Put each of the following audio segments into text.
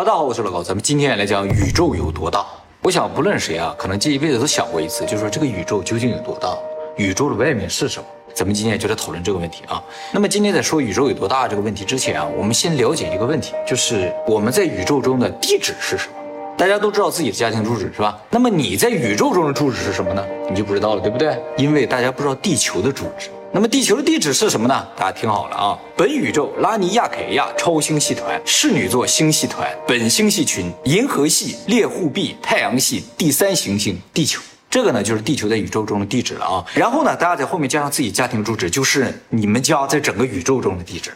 大家好，我是老高，咱们今天来讲宇宙有多大。我想不论谁啊，可能这一辈子都想过一次，就是说这个宇宙究竟有多大？宇宙的外面是什么？咱们今天就来讨论这个问题啊。那么今天在说宇宙有多大这个问题之前啊，我们先了解一个问题，就是我们在宇宙中的地址是什么？大家都知道自己的家庭住址是吧？那么你在宇宙中的住址是什么呢？你就不知道了，对不对？因为大家不知道地球的住址。那么地球的地址是什么呢？大家听好了啊！本宇宙拉尼亚凯亚超星系团、侍女座星系团、本星系群、银河系、猎户臂、太阳系、第三行星地球，这个呢就是地球在宇宙中的地址了啊。然后呢，大家在后面加上自己家庭住址，就是你们家在整个宇宙中的地址。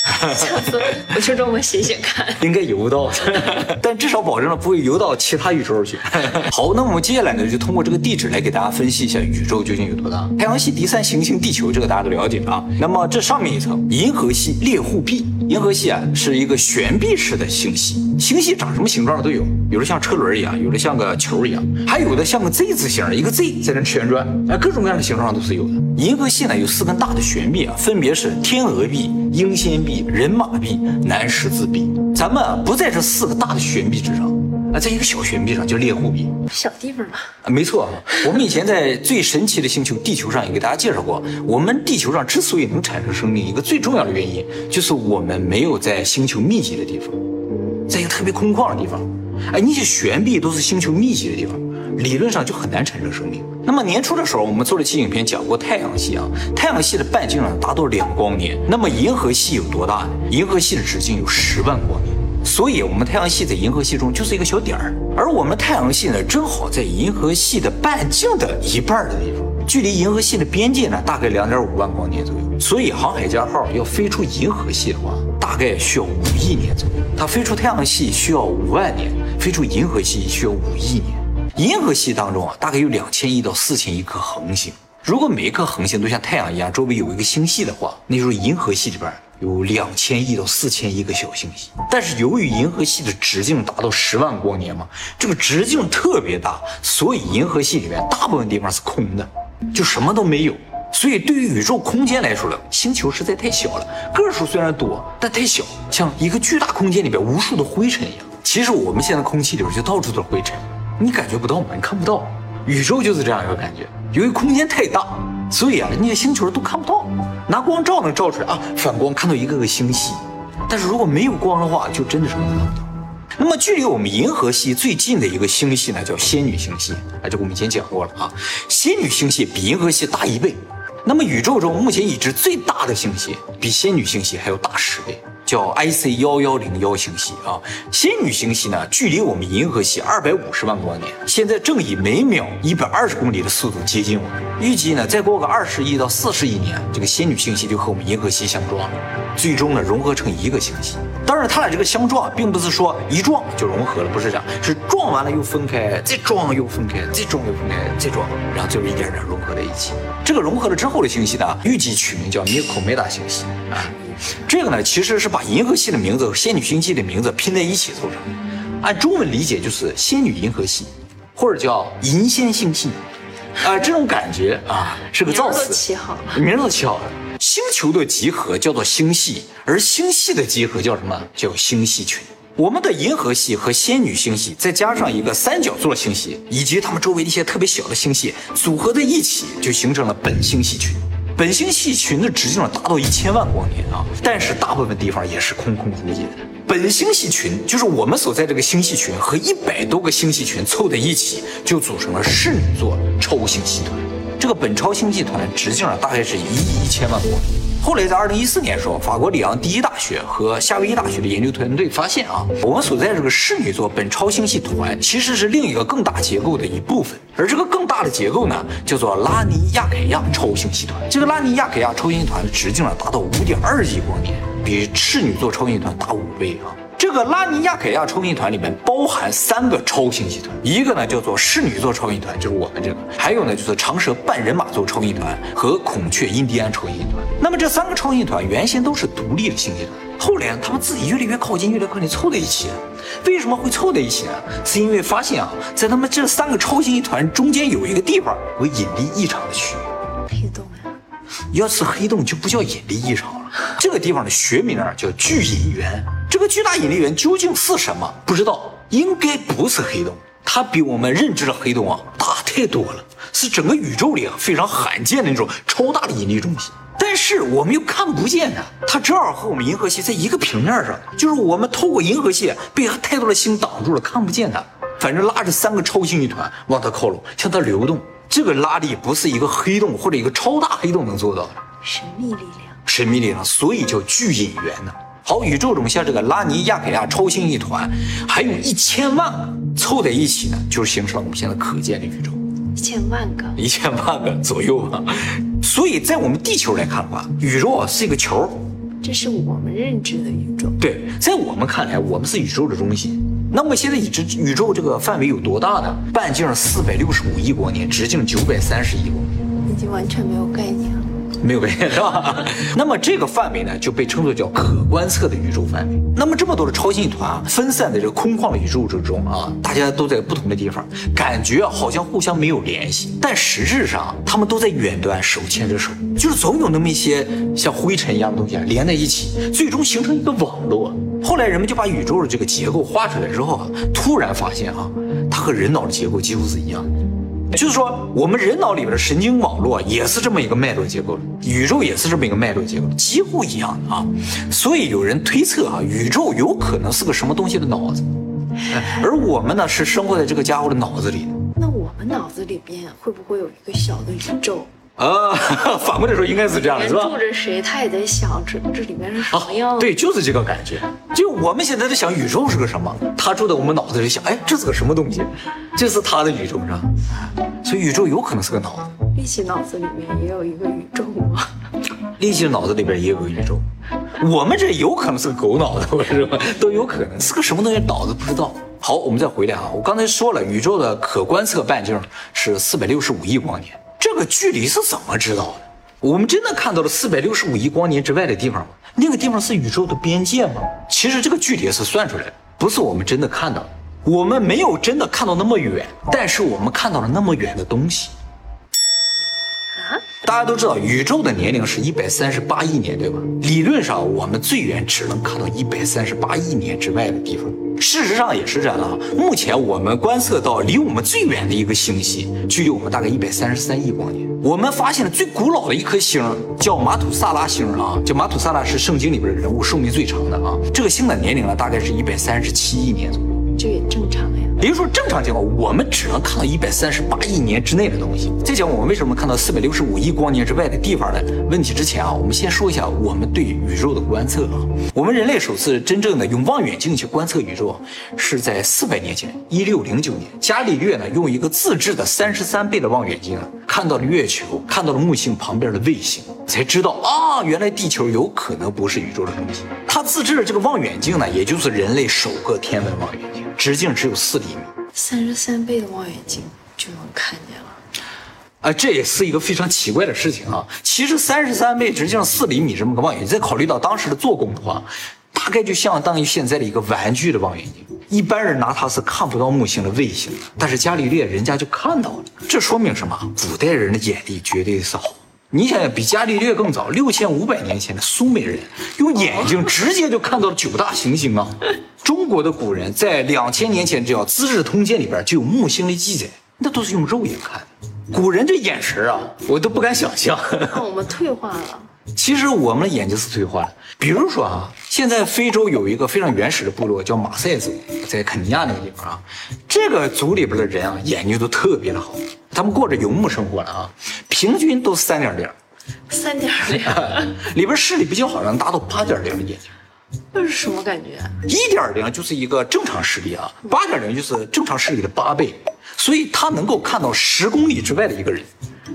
下次我去这么写写看，应该游到，但至少保证了不会游到其他宇宙去。好，那我们接下来呢，就通过这个地址来给大家分析一下宇宙究竟有多大。太阳系第三行星地球，这个大家都了解啊。那么这上面一层银河系猎户臂，银河系啊是一个悬臂式的星系，星系长什么形状的都有，有的像车轮一样，有的像个球一样，还有的像个 Z 字形，一个 Z 在那旋转，啊，各种各样的形状都是有的。银河系呢有四根大的悬臂啊，分别是天鹅臂、英仙臂。人马币、南十字臂，咱们不在这四个大的悬臂之上，啊，在一个小悬臂上，叫猎户臂，小地方嘛。啊，没错，我们以前在最神奇的星球地球上也给大家介绍过，我们地球上之所以能产生生命，一个最重要的原因就是我们没有在星球密集的地方，在一个特别空旷的地方，哎，那些悬臂都是星球密集的地方。理论上就很难产生生命。那么年初的时候，我们做了期影片讲过太阳系啊，太阳系的半径呢达到两光年。那么银河系有多大呢？银河系的直径有十万光年。所以，我们太阳系在银河系中就是一个小点儿，而我们太阳系呢，正好在银河系的半径的一半的地方，距离银河系的边界呢，大概两点五万光年左右。所以，航海家号要飞出银河系的话，大概需要五亿年左右。它飞出太阳系需要五万年，飞出银河系需要五亿年。银河系当中啊，大概有两千亿到四千亿颗恒星。如果每一颗恒星都像太阳一样，周围有一个星系的话，那时候银河系里边有两千亿到四千亿个小星系。但是由于银河系的直径达到十万光年嘛，这个直径特别大，所以银河系里面大部分地方是空的，就什么都没有。所以对于宇宙空间来说了，星球实在太小了，个数虽然多，但太小，像一个巨大空间里边无数的灰尘一样。其实我们现在空气里边就到处都是灰尘。你感觉不到吗？你看不到，宇宙就是这样一个感觉。由于空间太大，所以啊，那些星球都看不到。拿光照能照出来啊，反光看到一个个星系。但是如果没有光的话，就真的什么都看不到。那么距离我们银河系最近的一个星系呢，叫仙女星系。哎，这个我们以前讲过了啊。仙女星系比银河系大一倍。那么宇宙中目前已知最大的星系，比仙女星系还要大十倍。叫 IC 幺幺零幺星系啊，仙女星系呢，距离我们银河系二百五十万光年，现在正以每秒一百二十公里的速度接近我们。预计呢，再过个二十亿到四十亿年，这个仙女星系就和我们银河系相撞了，最终呢融合成一个星系。当然，它俩这个相撞，并不是说一撞就融合了，不是这样，是撞完了又分开，再撞又分开，再撞又分开，再撞，然后最后一点点融合在一起。这个融合了之后的星系呢，预计取名叫米可梅达星系啊。这个呢，其实是把银河系的名字和仙女星系的名字拼在一起凑成，按中文理解就是仙女银河系，或者叫银仙星系，啊，这种感觉啊，是个造词，起好了，名字起好了。星球的集合叫做星系，而星系的集合叫什么？叫星系群。我们的银河系和仙女星系，再加上一个三角座星系，以及它们周围一些特别小的星系，组合在一起，就形成了本星系群。本星系群的直径达到一千万光年啊，但是大部分地方也是空空如也的。本星系群就是我们所在这个星系群和一百多个星系群凑在一起，就组成了室女座超星系团。这个本超星系团直径啊，大概是一亿一千万光年。后来在二零一四年的时候，法国里昂第一大学和夏威夷大学的研究团队发现啊，我们所在这个室女座本超星系团其实是另一个更大结构的一部分，而这个更大的结构呢，叫做拉尼亚凯亚超星系团。这个拉尼亚凯亚超星系团的直径啊，达到五点二亿光年，比室女座超星系团大五倍啊。这个拉尼亚凯亚超星团里面包含三个超星系团，一个呢叫做室女座超星团，就是我们这个；还有呢就是长蛇半人马座超星团和孔雀印第安超星团。那么这三个超星团原先都是独立的星系团，后来他们自己越来越靠近，越来越靠近，凑在一起。为什么会凑在一起呢？是因为发现啊，在他们这三个超星系团中间有一个地方有引力异常的区域，黑洞呀。要是黑洞就不叫引力异常了，这个地方的学名叫巨引源。这个巨大引力源究竟是什么？不知道，应该不是黑洞，它比我们认知的黑洞啊大太多了，是整个宇宙里啊非常罕见的那种超大的引力中心。但是我们又看不见它，它正好和我们银河系在一个平面上，就是我们透过银河系被太多的星挡住了，看不见它。反正拉着三个超星一团往它靠拢，向它流动。这个拉力不是一个黑洞或者一个超大黑洞能做到的，神秘力量。神秘力量，所以叫巨引源呢。好，宇宙中像这个拉尼亚凯亚超星一团，还有一千万个凑在一起呢，就形成了我们现在可见的宇宙，一千万个，一千万个左右啊。所以在我们地球来看的话，宇宙啊是一个球，这是我们认知的宇宙。对，在我们看来，我们是宇宙的中心。那么现在已知宇宙这个范围有多大呢？半径四百六十五亿光年，直径九百三十亿光年，已经完全没有概念了。没有概念 是吧？那么这个范围呢，就被称作叫可观测的宇宙范围。那么这么多的超星团啊，分散在这个空旷的宇宙之中啊，大家都在不同的地方，感觉好像互相没有联系，但实质上他们都在远端手牵着手，就是总有那么一些像灰尘一样的东西啊连在一起，最终形成一个网络。后来人们就把宇宙的这个结构画出来之后啊，突然发现啊，它和人脑的结构几乎是一样的。就是说，我们人脑里边的神经网络也是这么一个脉络结构，宇宙也是这么一个脉络结构，几乎一样的啊。所以有人推测啊，宇宙有可能是个什么东西的脑子，而我们呢是生活在这个家伙的脑子里。那我们脑子里边会不会有一个小的宇宙？啊，反过来说应该是这样的，是吧？住着谁，他也在想这这里面是什么样。对，就是这个感觉。就我们现在在想宇宙是个什么，他住在我们脑子里想，哎，这是个什么东西？这是他的宇宙，是吧？所以宇宙有可能是个脑子。力气脑子里面也有一个宇宙吗？力气的脑子里边也有个宇宙。我们这有可能是个狗脑子，是吧？都有可能是个什么东西，脑子不知道。好，我们再回来啊，我刚才说了，宇宙的可观测半径是四百六十五亿光年。这个距离是怎么知道的？我们真的看到了四百六十五亿光年之外的地方吗？那个地方是宇宙的边界吗？其实这个距离是算出来的，不是我们真的看到。我们没有真的看到那么远，但是我们看到了那么远的东西。大家都知道，宇宙的年龄是一百三十八亿年，对吧？理论上，我们最远只能看到一百三十八亿年之外的地方。事实上也是这样啊。目前我们观测到离我们最远的一个星系，距离我们大概一百三十三亿光年。我们发现了最古老的一颗星，叫马土萨拉星啊。叫马土萨拉是圣经里边的人物，寿命最长的啊。这个星的年龄呢，大概是一百三十七亿年左右。这也正常呀。比如说正常情况，我们只能看到一百三十八亿年之内的东西。在讲我们为什么看到四百六十五亿光年之外的地方的问题之前啊，我们先说一下我们对宇宙的观测啊。我们人类首次真正的用望远镜去观测宇宙，是在四百年前，一六零九年，伽利略呢用一个自制的三十三倍的望远镜啊，看到了月球，看到了木星旁边的卫星，才知道啊，原来地球有可能不是宇宙的中心。他自制的这个望远镜呢，也就是人类首个天文望远镜，直径只有四厘米。三十三倍的望远镜就能看见了，啊，这也是一个非常奇怪的事情啊。其实三十三倍直径四厘米这么个望远镜，再考虑到当时的做工的话，大概就相当于现在的一个玩具的望远镜。一般人拿它是看不到木星的卫星的，但是伽利略人家就看到了，这说明什么？古代人的眼力绝对是好。你想想，比伽利略更早，六千五百年前的苏美人用眼睛直接就看到了九大行星啊！中国的古人在两千年前，只要《资治通鉴》里边就有木星的记载，那都是用肉眼看的。古人这眼神啊，我都不敢想象。那我们退化了。其实我们的眼睛是退化的。比如说啊，现在非洲有一个非常原始的部落叫马赛族，在肯尼亚那个地方啊，这个族里边的人啊，眼睛都特别的好，他们过着游牧生活了啊，平均都三点零，三点零，里边视力比较好，能达到八点零的眼睛。那是什么感觉？一点零就是一个正常视力啊，八点零就是正常视力的八倍，所以他能够看到十公里之外的一个人。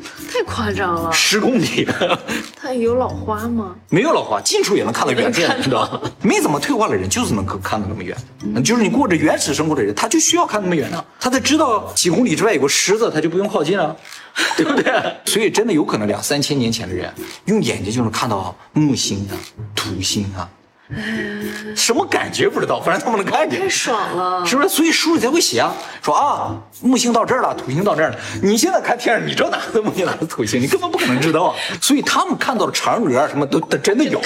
太夸张了，十公里，他有老花吗？没有老花，近处也能看到远见，知道吧？没怎么退化的人就是能够看到那么远，就是你过着原始生活的人，他就需要看那么远呢。他得知道几公里之外有个狮子，他就不用靠近了，对不对？所以真的有可能两三千年前的人用眼睛就能看到木星啊、土星啊。什么感觉不知道，反正他们能看见，太爽了，是不是？所以书里才会写啊，说啊，木星到这儿了，土星到这儿了。你现在看天上，你知道哪个木星哪个土星？你根本不可能知道啊。所以他们看到的嫦娥什么都都真的有，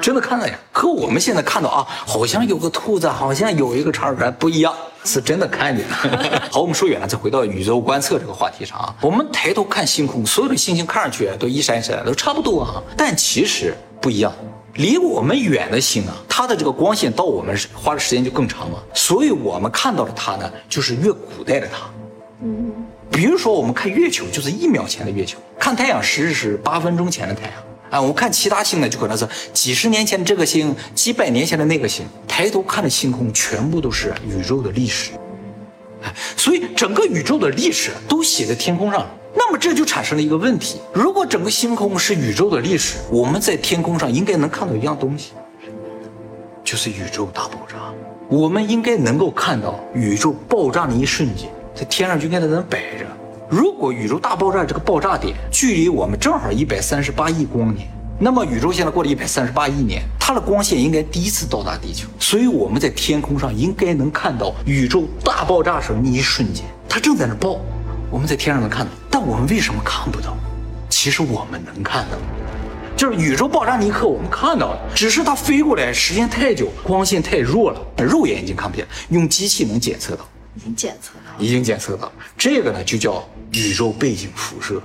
真的看到呀。可我们现在看到啊，好像有个兔子，好像有一个嫦娥，不一样，是真的看见了。好，我们说远了，再回到宇宙观测这个话题上啊。我们抬头看星空，所有的星星看上去都一闪一闪，都差不多啊，但其实不一样。离我们远的星啊，它的这个光线到我们花的时间就更长嘛，所以我们看到的它呢，就是越古代的它。嗯，比如说我们看月球，就是一秒前的月球；看太阳时是八分钟前的太阳。啊，我们看其他星呢，就可能是几十年前的这个星，几百年前的那个星。抬头看的星空，全部都是宇宙的历史。所以整个宇宙的历史都写在天空上了。那么这就产生了一个问题：如果整个星空是宇宙的历史，我们在天空上应该能看到一样东西，就是宇宙大爆炸。我们应该能够看到宇宙爆炸的一瞬间，在天上就应该在那摆着。如果宇宙大爆炸这个爆炸点距离我们正好一百三十八亿光年，那么宇宙现在过了一百三十八亿年，它的光线应该第一次到达地球，所以我们在天空上应该能看到宇宙大爆炸时那一瞬间，它正在那爆。我们在天上能看到，但我们为什么看不到？其实我们能看到，就是宇宙爆炸那一刻我们看到了，只是它飞过来时间太久，光线太弱了，肉眼已经看不见，用机器能检测到，已经检测到，已经检测到，这个呢就叫宇宙背景辐射，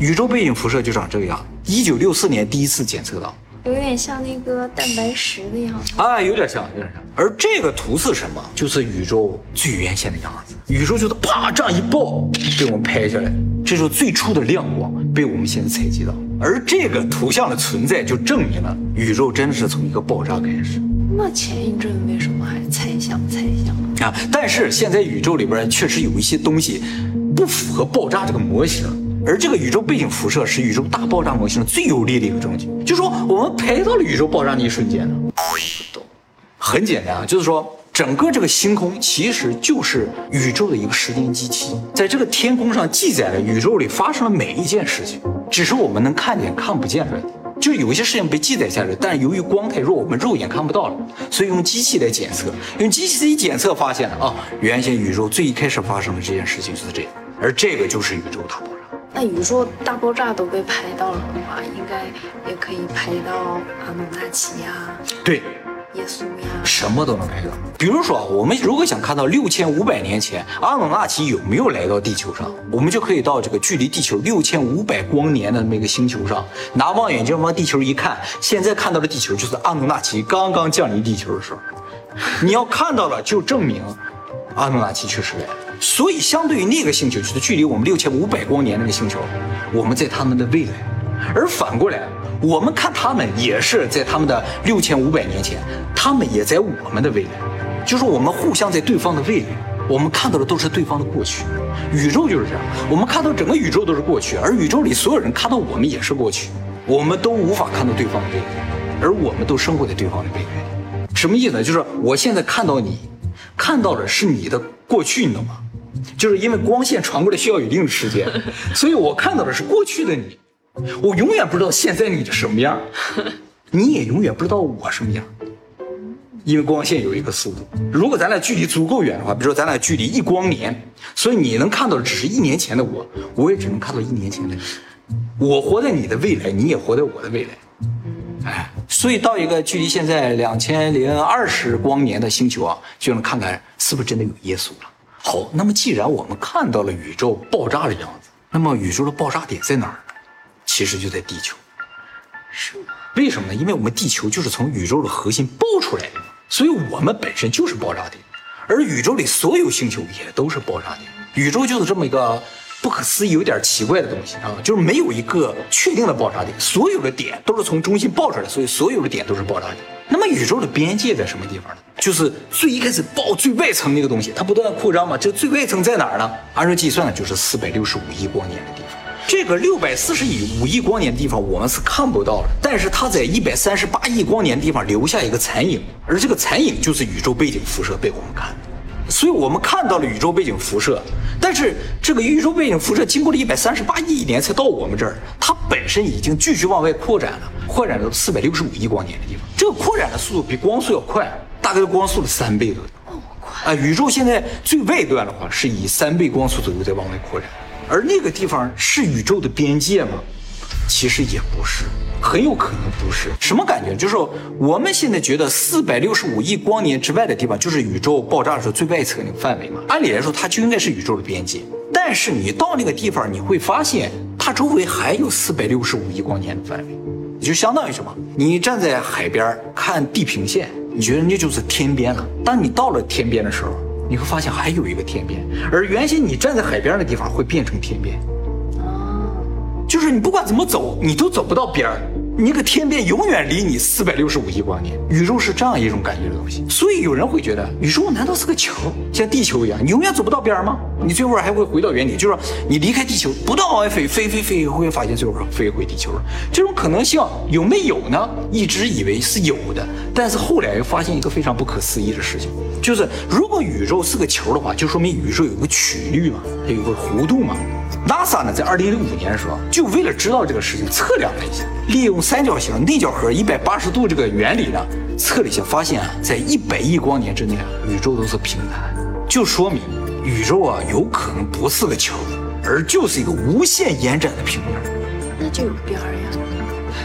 宇宙背景辐射就长这个样，一九六四年第一次检测到。有点像那个蛋白石的样子啊，有点像，有点像。而这个图是什么？就是宇宙最原先的样子。宇宙就是啪这样一爆，被我们拍下来，这是最初的亮光被我们现在采集到。而这个图像的存在，就证明了宇宙真的是从一个爆炸开始。那前一阵为什么还猜想猜想啊？但是现在宇宙里边确实有一些东西不符合爆炸这个模型。而这个宇宙背景辐射是宇宙大爆炸模型最有力的一个证据，就说我们拍到了宇宙爆炸那一瞬间呢。不懂，很简单啊，就是说整个这个星空其实就是宇宙的一个时间机器，在这个天空上记载了宇宙里发生的每一件事情，只是我们能看见看不见而已。就有一些事情被记载下来，但是由于光太弱，我们肉眼看不到了，所以用机器来检测，用机器一检测发现了啊，原先宇宙最一开始发生的这件事情就是这样，而这个就是宇宙大爆炸。那宇宙大爆炸都被拍到了的话，应该也可以拍到阿努纳奇呀，对，耶稣呀，什么都能拍到。比如说，我们如果想看到六千五百年前阿努纳奇有没有来到地球上，我们就可以到这个距离地球六千五百光年的那么一个星球上，拿望远镜往地球一看，现在看到的地球就是阿努纳奇刚刚降临地球的时候。你要看到了，就证明阿努纳奇确实来了。所以，相对于那个星球，就是距离我们六千五百光年那个星球，我们在他们的未来；而反过来，我们看他们也是在他们的六千五百年前，他们也在我们的未来，就是我们互相在对方的未来，我们看到的都是对方的过去。宇宙就是这样，我们看到整个宇宙都是过去，而宇宙里所有人看到我们也是过去，我们都无法看到对方的未来，而我们都生活在对方的未来。什么意思呢？就是我现在看到你，看到的是你的过去，你懂吗？就是因为光线传过来需要一定的时间，所以我看到的是过去的你，我永远不知道现在你的什么样，你也永远不知道我什么样，因为光线有一个速度。如果咱俩距离足够远的话，比如说咱俩距离一光年，所以你能看到的只是一年前的我，我也只能看到一年前的你。我活在你的未来，你也活在我的未来。哎，所以到一个距离现在两千零二十光年的星球啊，就能看看是不是真的有耶稣了。好，那么既然我们看到了宇宙爆炸的样子，那么宇宙的爆炸点在哪儿呢？其实就在地球。是吗？为什么呢？因为我们地球就是从宇宙的核心爆出来的嘛，所以我们本身就是爆炸点，而宇宙里所有星球也都是爆炸点。宇宙就是这么一个不可思议、有点奇怪的东西啊，就是没有一个确定的爆炸点，所有的点都是从中心爆出来，所以所有的点都是爆炸点。那么宇宙的边界在什么地方呢？就是最一开始爆最外层那个东西，它不断扩张嘛。这最外层在哪儿呢？按照计算呢，就是四百六十五亿光年的地方。这个六百四十亿五亿光年的地方，我们是看不到的。但是它在一百三十八亿光年的地方留下一个残影，而这个残影就是宇宙背景辐射被我们看的。所以我们看到了宇宙背景辐射，但是这个宇宙背景辐射经过了一百三十八亿年才到我们这儿，它本身已经继续往外扩展了，扩展到四百六十五亿光年的地方。这个扩展的速度比光速要快，大概是光速的三倍左右。啊，宇宙现在最外端的话是以三倍光速左右在往外扩展，而那个地方是宇宙的边界吗？其实也不是，很有可能不是。什么感觉？就是我们现在觉得四百六十五亿光年之外的地方，就是宇宙爆炸的时候最外侧那个范围嘛。按理来说，它就应该是宇宙的边界。但是你到那个地方，你会发现它周围还有四百六十五亿光年的范围，也就相当于什么？你站在海边看地平线，你觉得那就是天边了。当你到了天边的时候，你会发现还有一个天边，而原先你站在海边的地方会变成天边。就是你不管怎么走，你都走不到边儿。你那个天边永远离你四百六十五亿光年，宇宙是这样一种感觉的东西。所以有人会觉得，宇宙难道是个球，像地球一样，你永远走不到边儿吗？你最后还会回到原点，就是说你离开地球，不断往外飞，飞飞飞，会发现最后飞回地球。这种可能性有没有呢？一直以为是有的，但是后来又发现一个非常不可思议的事情，就是如果宇宙是个球的话，就说明宇宙有个曲率嘛，它有个弧度嘛。NASA 呢，在二零零五年的时候，就为了知道这个事情，测量了一下，利用三角形内角和一百八十度这个原理呢，测了一下，发现啊，在一百亿光年之内啊，宇宙都是平坦，就说明宇宙啊有可能不是个球，而就是一个无限延展的平面。那就有边儿呀。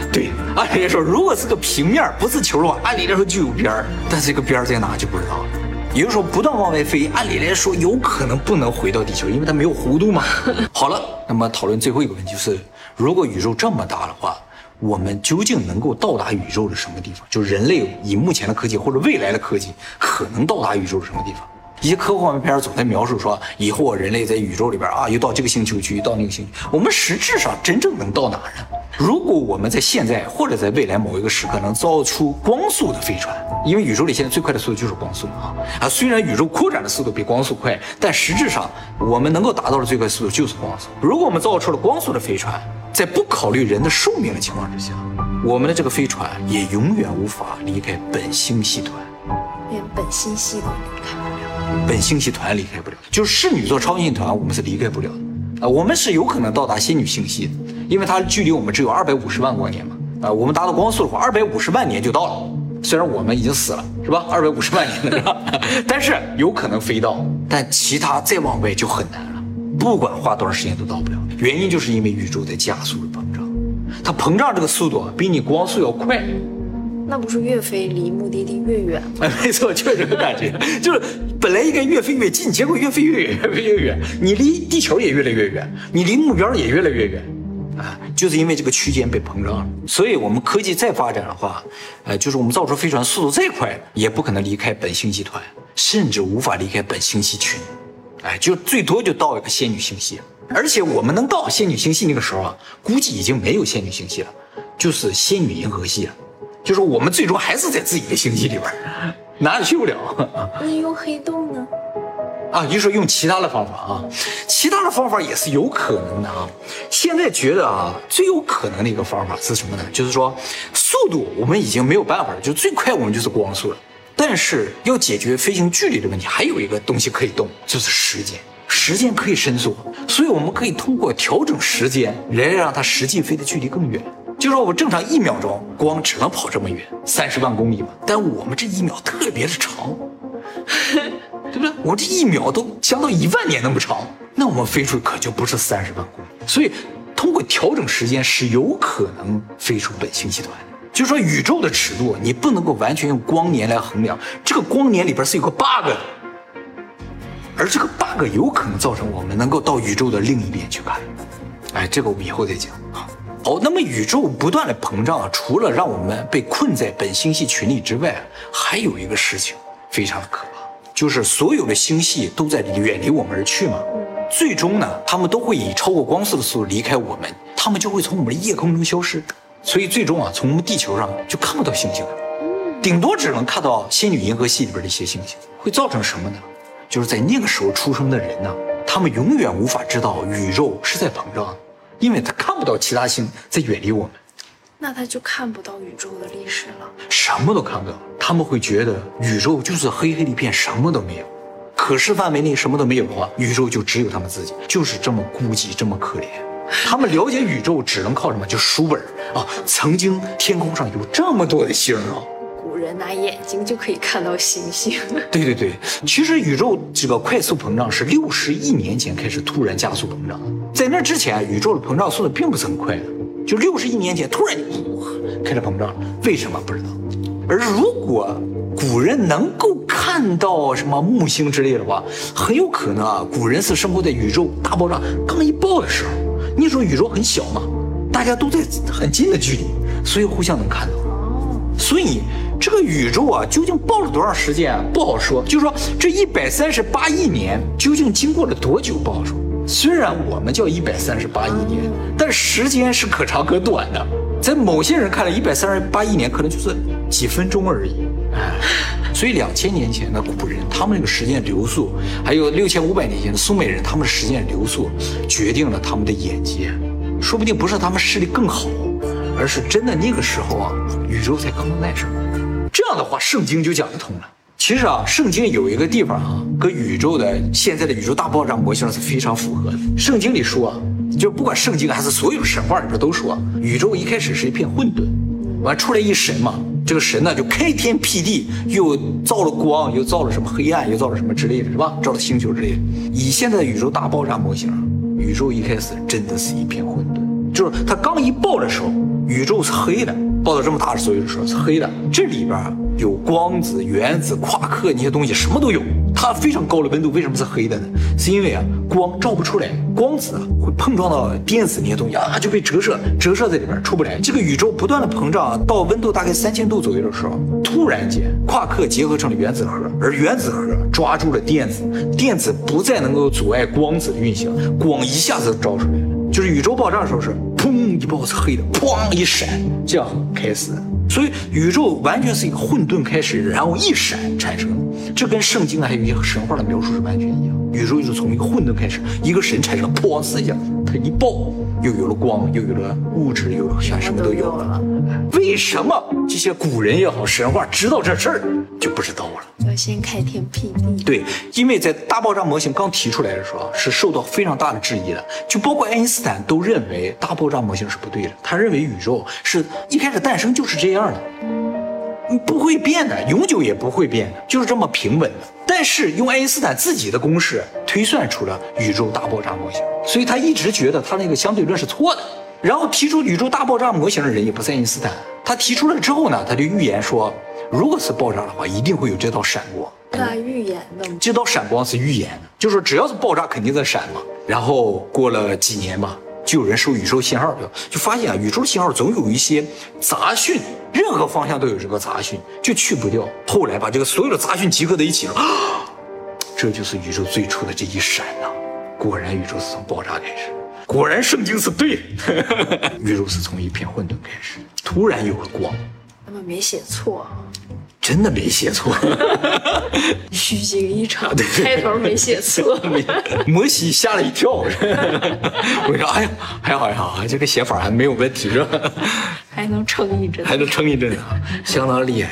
对，按理来说，如果是个平面，不是球的话，按理来说就有边儿，但是这个边儿在哪就不知道了。也就是说，不断往外飞，按理来说有可能不能回到地球，因为它没有弧度嘛。好了，那么讨论最后一个问题就是，如果宇宙这么大的话，我们究竟能够到达宇宙的什么地方？就人类以目前的科技或者未来的科技，可能到达宇宙的什么地方？一些科幻片总在描述说，以后人类在宇宙里边啊，又到这个星球去，又到那个星球。我们实质上真正能到哪呢？如果我们在现在或者在未来某一个时刻能造出光速的飞船，因为宇宙里现在最快的速度就是光速啊啊！虽然宇宙扩展的速度比光速快，但实质上我们能够达到的最快速度就是光速。如果我们造出了光速的飞船，在不考虑人的寿命的情况之下，我们的这个飞船也永远无法离开本星系团，连本星系都离开。本星系团离开不了，就是侍女座超星团，我们是离开不了的啊！我们是有可能到达仙女星系的。因为它距离我们只有二百五十万光年嘛，啊，我们达到光速的话，二百五十万年就到了。虽然我们已经死了，是吧？二百五十万年是吧？但是有可能飞到，但其他再往外就很难了。不管花多长时间都到不了。原因就是因为宇宙在加速的膨胀，它膨胀这个速度啊比你光速要快。那不是越飞离目的地越远吗？没错，就是这个感觉，就是本来应该越飞越近，结果越飞越远，越飞越远。你离地球也越来越远，你离目标也越来越远。啊，就是因为这个区间被膨胀了，所以我们科技再发展的话，呃，就是我们造出飞船速度再快，也不可能离开本星系团，甚至无法离开本星系群，哎，就最多就到一个仙女星系，而且我们能到仙女星系那个时候啊，估计已经没有仙女星系了，就是仙女银河系了，就是我们最终还是在自己的星系里边，哪里去不了。那用黑洞呢？啊，就说用其他的方法啊，其他的方法也是有可能的啊。现在觉得啊，最有可能的一个方法是什么呢？就是说，速度我们已经没有办法了，就最快我们就是光速了。但是要解决飞行距离的问题，还有一个东西可以动，就是时间。时间可以伸缩，所以我们可以通过调整时间来让它实际飞的距离更远。就说我们正常一秒钟光只能跑这么远，三十万公里嘛，但我们这一秒特别的长。对不对？我这一秒都相当一万年那么长，那我们飞出可就不是三十万公里。所以，通过调整时间是有可能飞出本星系团。就说，宇宙的尺度你不能够完全用光年来衡量，这个光年里边是有个 bug 的，而这个 bug 有可能造成我们能够到宇宙的另一边去看。哎，这个我们以后再讲好，那么宇宙不断的膨胀，除了让我们被困在本星系群里之外，还有一个事情非常的可怕。就是所有的星系都在远离我们而去嘛，最终呢，他们都会以超过光速的速度离开我们，他们就会从我们的夜空中消失，所以最终啊，从我们地球上就看不到星星了，顶多只能看到仙女银河系里边的一些星星，会造成什么呢？就是在那个时候出生的人呢，他们永远无法知道宇宙是在膨胀，因为他看不到其他星在远离我们。那他就看不到宇宙的历史了，什么都看不到。他们会觉得宇宙就是黑黑的一片，什么都没有。可视范围内什么都没有的话，宇宙就只有他们自己，就是这么孤寂，这么可怜。他们了解宇宙只能靠什么？就书本啊。曾经天空上有这么多的星啊。古人拿眼睛就可以看到星星。对对对，其实宇宙这个快速膨胀是六十亿年前开始突然加速膨胀，在那之前宇宙的膨胀速度并不是很快的，就六十亿年前突然开始膨胀，为什么不知道？而如果古人能够看到什么木星之类的话，很有可能啊，古人是生活在宇宙大爆炸刚一爆的时候。你说宇宙很小嘛，大家都在很近的距离，所以互相能看到。所以这个宇宙啊，究竟爆了多长时间不好说。就说这一百三十八亿年究竟经过了多久不好说。虽然我们叫一百三十八亿年，但时间是可长可短的。在某些人看来，一百三十八亿年可能就是几分钟而已。所以两千年前的古人，他们那个时间流速，还有六千五百年前的苏美人，他们的时间流速，决定了他们的眼界。说不定不是他们视力更好，而是真的那个时候啊，宇宙才刚刚诞生。的话，圣经就讲得通了。其实啊，圣经有一个地方啊，跟宇宙的现在的宇宙大爆炸模型是非常符合的。圣经里说，就不管圣经还是所有神话里边都说，宇宙一开始是一片混沌，完出来一神嘛。这个神呢，就开天辟地，又造了光，又造了什么黑暗，又造了什么之类的，是吧？造了星球之类的。以现在的宇宙大爆炸模型，宇宙一开始真的是一片混沌，就是它刚一爆的时候，宇宙是黑的，爆到这么大的所以时候是黑的。这里边有光子、原子、夸克那些东西，什么都有。它非常高的温度，为什么是黑的呢？是因为啊，光照不出来，光子啊会碰撞到电子那些东西啊，就被折射，折射在里边出不来。这个宇宙不断的膨胀，到温度大概三千度左右的时候，突然间夸克结合成了原子核，而原子核抓住了电子，电子不再能够阻碍光子的运行，光一下子照出来。就是宇宙爆炸的时候是砰一爆是黑的，砰一闪，这样开始。所以宇宙完全是一个混沌开始，然后一闪产生的，这跟圣经啊还有一些神话的描述是完全一样。宇宙就是从一个混沌开始，一个神产生，砰一下，它一爆，又有了光，又有了物质，又像什么都有了。为什么这些古人也好，神话知道这事儿就不知道了？要先开天辟地。对，因为在大爆炸模型刚提出来的时候，是受到非常大的质疑的，就包括爱因斯坦都认为大爆炸模型是不对的。他认为宇宙是一开始诞生就是这样的，不会变的，永久也不会变的，就是这么平稳的。但是用爱因斯坦自己的公式推算出了宇宙大爆炸模型，所以他一直觉得他那个相对论是错的。然后提出宇宙大爆炸模型的人也不是爱因斯坦，他提出了之后呢，他就预言说。如果是爆炸的话，一定会有这道闪光。那预言的吗？这道闪光是预言的，就是说只要是爆炸，肯定在闪嘛。然后过了几年吧，就有人收宇宙信号，就发现啊，宇宙信号总有一些杂讯，任何方向都有这个杂讯，就去不掉。后来把这个所有的杂讯集合在一起了，啊，这就是宇宙最初的这一闪呐。果然，宇宙是从爆炸开始。果然，圣经是对的，宇宙是从一片混沌开始，突然有了光。他们没写错。真的没写错，虚惊一场。开头没写错，摩西吓了一跳。我说：“哎呀，还好还好，这个写法还没有问题，是吧？还能撑一阵，还能撑一阵啊，相当厉害。”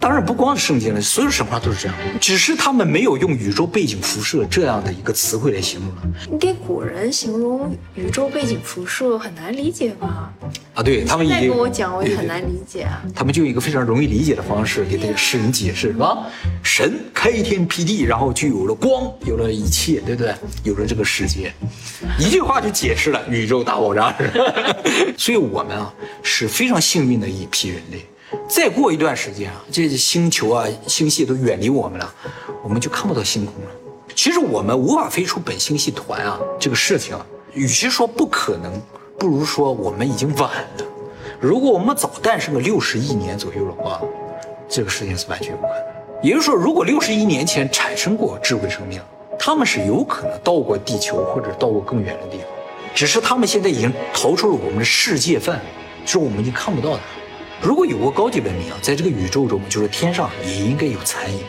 当然不光是圣经了，所有神话都是这样，只是他们没有用宇宙背景辐射这样的一个词汇来形容了。你给古人形容宇宙背景辐射很难理解吧？啊，对他们再跟我讲，我也很难理解啊。他们就用一个非常容易理解的方式给这个世人解释，是吧？神开天辟地，然后就有了光，有了一切，对不对？有了这个世界，一句话就解释了宇宙大爆炸。所以我们啊是非常幸运的一批人类。再过一段时间啊，这些星球啊、星系都远离我们了，我们就看不到星空了。其实我们无法飞出本星系团啊，这个事情，与其说不可能，不如说我们已经晚了。如果我们早诞生个六十亿年左右的话，这个事情是完全有可能。也就是说，如果六十亿年前产生过智慧生命，他们是有可能到过地球或者到过更远的地方，只是他们现在已经逃出了我们的世界范围，是我们已经看不到的。如果有过高级文明啊，在这个宇宙中，就是天上也应该有残影。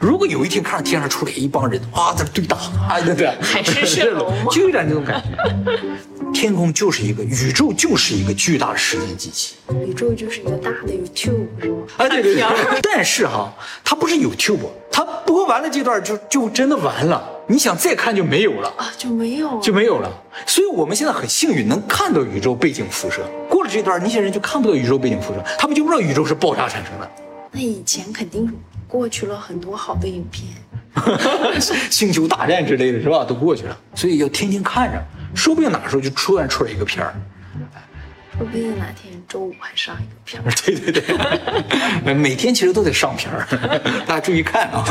如果有一天看着天上出来一帮人啊，在对打，啊，对对，海市蜃楼，就有点那种感觉。天空就是一个宇宙，就是一个巨大的时间机器。宇宙就是一个大的 YouTube，是吗？啊，对对对。但是哈，它不是 YouTube，它播完了这段就就真的完了。你想再看就没有了。啊，就没有了就没有了。所以我们现在很幸运能看到宇宙背景辐射。过了这段，那些人就看不到宇宙背景辐射，他们就不知道宇宙是爆炸产生的。那以前肯定过去了很多好的影片，星球大战之类的是吧？都过去了，所以要天天看着，说不定哪时候就突然出来一个片儿。说不定哪天周五还上一个片儿。对 对对，每天其实都得上片儿，大家注意看啊。